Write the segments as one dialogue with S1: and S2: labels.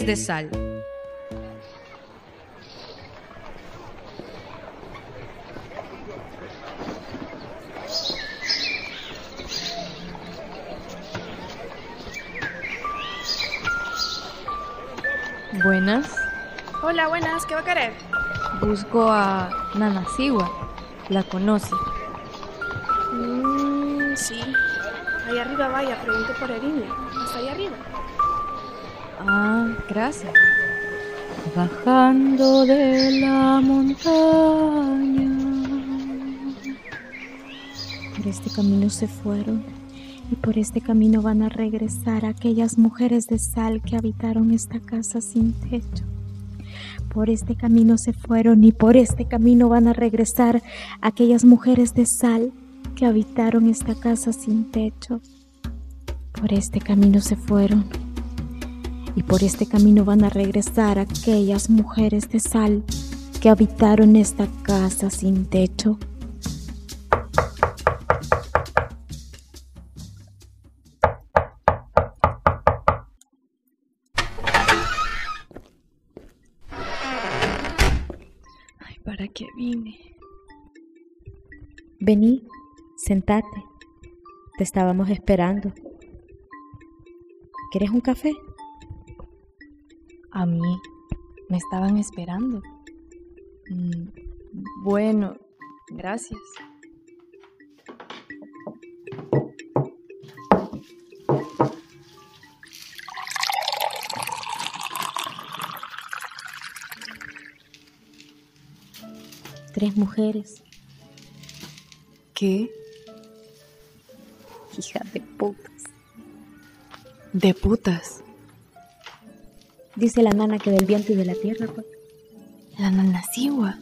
S1: De Sal.
S2: Buenas.
S3: Hola, buenas, ¿qué va a querer?
S2: Busco a Nana Siwa. ¿La conoce?
S3: Mmm, sí. Ahí arriba vaya, pregunte por Erinia. Hasta ahí arriba.
S2: Ah, gracias. Bajando de la montaña.
S4: Por este camino se fueron y por este camino van a regresar aquellas mujeres de sal que habitaron esta casa sin techo. Por este camino se fueron y por este camino van a regresar aquellas mujeres de sal que habitaron esta casa sin techo. Por este camino se fueron y por este camino van a regresar aquellas mujeres de sal que habitaron esta casa sin techo.
S2: Ay, ¿para qué vine?
S4: Vení, sentate. Te estábamos esperando. ¿Quieres un café?
S2: A mí. Me estaban esperando. Mm, bueno, gracias.
S4: Tres mujeres.
S2: ¿Qué?
S4: Hija de putas.
S2: De putas.
S4: Dice la nana que del viento y de la tierra, pues.
S2: La Nana Siwa.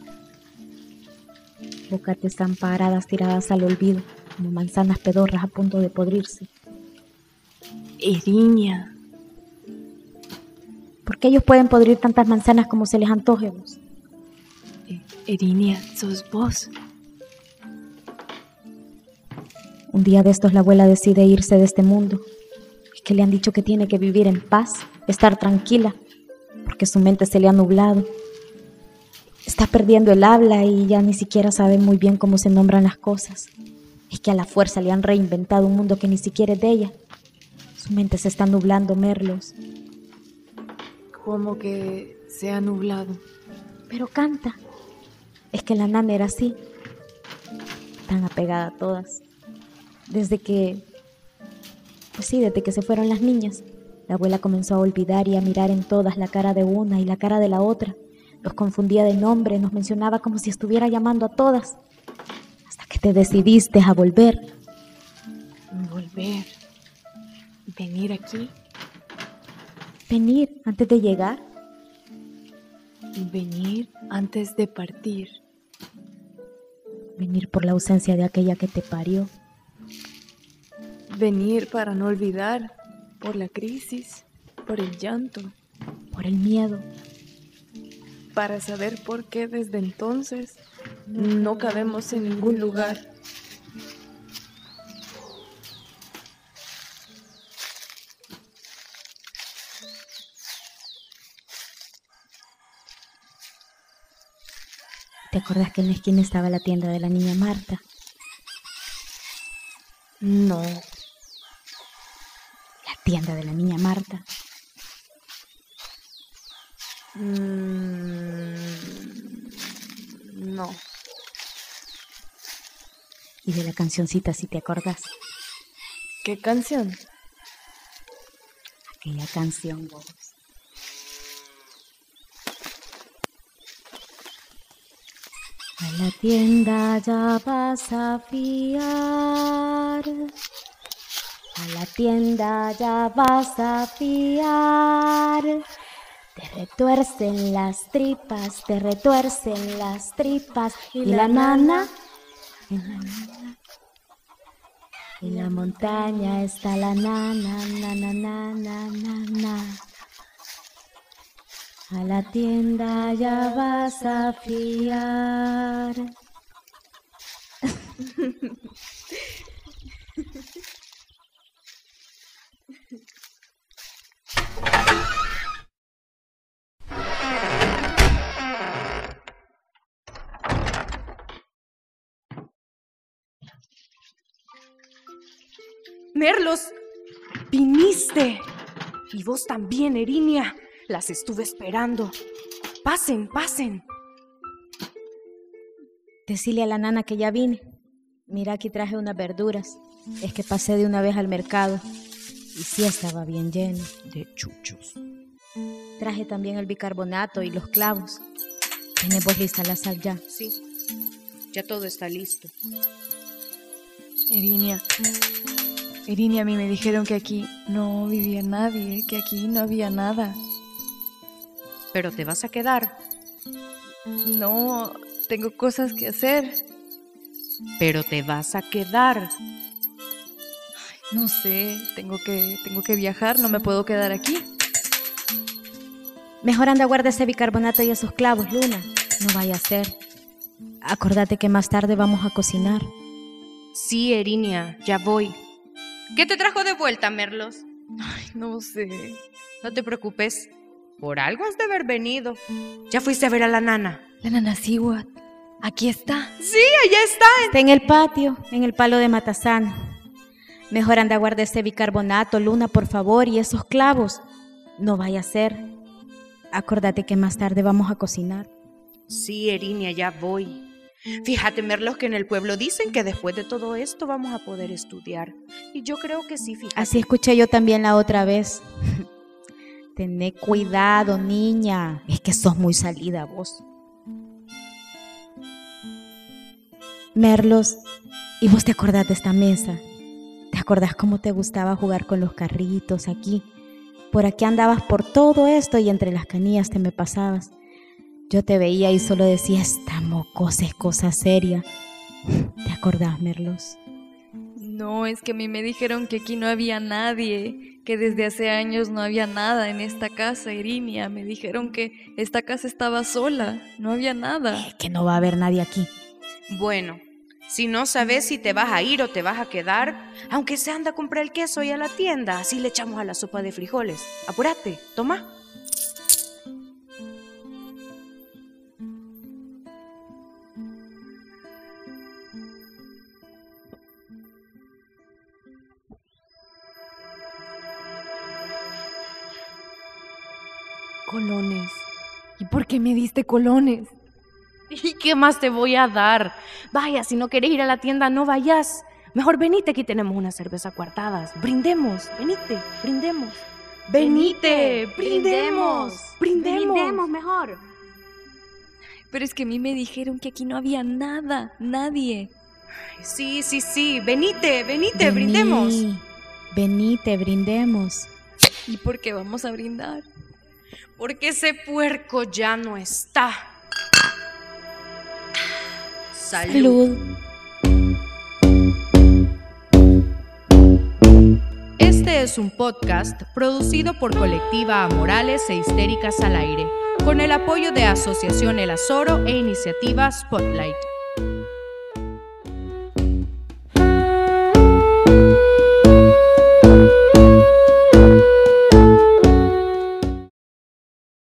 S4: Bocate están paradas tiradas al olvido, como manzanas pedorras a punto de podrirse.
S2: Erinia.
S4: Porque ellos pueden podrir tantas manzanas como se les antoje. vos?
S2: Eh, Erinia, sos vos.
S4: Un día de estos la abuela decide irse de este mundo. Es que le han dicho que tiene que vivir en paz, estar tranquila, porque su mente se le ha nublado. Está perdiendo el habla y ya ni siquiera sabe muy bien cómo se nombran las cosas. Es que a la fuerza le han reinventado un mundo que ni siquiera es de ella. Su mente se está nublando, Merlos.
S2: Como que se ha nublado.
S4: Pero canta. Es que la nana era así. Tan apegada a todas. Desde que... Pues sí, desde que se fueron las niñas. La abuela comenzó a olvidar y a mirar en todas la cara de una y la cara de la otra. Los confundía de nombre, nos mencionaba como si estuviera llamando a todas. Hasta que te decidiste a volver.
S2: Volver. Venir aquí.
S4: Venir antes de llegar.
S2: Venir antes de partir.
S4: Venir por la ausencia de aquella que te parió.
S2: Venir para no olvidar. Por la crisis. Por el llanto.
S4: Por el miedo.
S2: Para saber por qué desde entonces no cabemos en ningún lugar.
S4: ¿Te acuerdas que en la esquina estaba la tienda de la niña Marta?
S2: No.
S4: Tienda de la niña Marta.
S2: Mm, no.
S4: Y de la cancioncita, si te acordás.
S2: ¿Qué canción?
S4: Aquella canción, vos. A la tienda ya vas a fiar. A la tienda ya vas a fiar. Te retuercen las tripas, te retuercen las tripas. Y, la nana, y la nana. En la montaña está la nana, nana, nana, nana. A la tienda ya vas a fiar.
S1: Merlos, viniste. Y vos también, Erinia. Las estuve esperando. Pasen, pasen.
S4: Decile a la nana que ya vine. Mira, aquí traje unas verduras. Es que pasé de una vez al mercado y sí estaba bien lleno.
S1: De chuchos.
S4: Traje también el bicarbonato y los clavos. ¿Tenemos lista la sal ya?
S1: Sí, ya todo está listo.
S2: Erinia. Erinia, a mí me dijeron que aquí no vivía nadie, que aquí no había nada.
S1: Pero te vas a quedar.
S2: No, tengo cosas que hacer.
S1: Pero te vas a quedar.
S2: No sé, tengo que, tengo que viajar, no me puedo quedar aquí.
S4: Mejor anda guarda ese bicarbonato y esos clavos, Luna. No vaya a ser. Acordate que más tarde vamos a cocinar.
S1: Sí, Erinia, ya voy. ¿Qué te trajo de vuelta, Merlos?
S2: Ay, no sé.
S1: No te preocupes. Por algo has de haber venido. ¿Ya fuiste a ver a la nana?
S2: La nana Siwat. Aquí está.
S1: Sí, allá está.
S4: Está en el patio, en el palo de Matazán. Mejor anda guarda ese bicarbonato, Luna, por favor, y esos clavos. No vaya a ser. Acordate que más tarde vamos a cocinar.
S1: Sí, Erinia, ya voy. Fíjate, Merlos, que en el pueblo dicen que después de todo esto vamos a poder estudiar. Y yo creo que sí, fíjate.
S4: Así escuché yo también la otra vez. Tené cuidado, niña. Es que sos muy salida vos. Merlos, ¿y vos te acordás de esta mesa? ¿Te acordás cómo te gustaba jugar con los carritos aquí? Por aquí andabas por todo esto y entre las canillas te me pasabas. Yo te veía y solo decía, esta mocosa es cosa seria. ¿Te acordás, Merlos?
S2: No, es que a mí me dijeron que aquí no había nadie, que desde hace años no había nada en esta casa, Irinia. Me dijeron que esta casa estaba sola, no había nada.
S4: Eh, que no va a haber nadie aquí.
S1: Bueno, si no sabes si te vas a ir o te vas a quedar, aunque se anda a comprar el queso y a la tienda, así le echamos a la sopa de frijoles. Apúrate, toma.
S2: Colones. ¿Y por qué me diste colones?
S1: ¿Y qué más te voy a dar? Vaya, si no querés ir a la tienda, no vayas. Mejor venite, aquí tenemos una cerveza cuartadas. Brindemos, venite, brindemos. Venite, brindemos, brindemos.
S3: Brindemos mejor.
S2: Pero es que a mí me dijeron que aquí no había nada, nadie.
S1: Sí, sí, sí, venite, venite, brindemos.
S4: Vení, Venite, brindemos.
S2: ¿Y por qué vamos a brindar?
S1: Porque ese puerco ya no está.
S4: Salud.
S5: Este es un podcast producido por Colectiva Amorales e Histéricas al Aire, con el apoyo de Asociación El Azoro e Iniciativa Spotlight.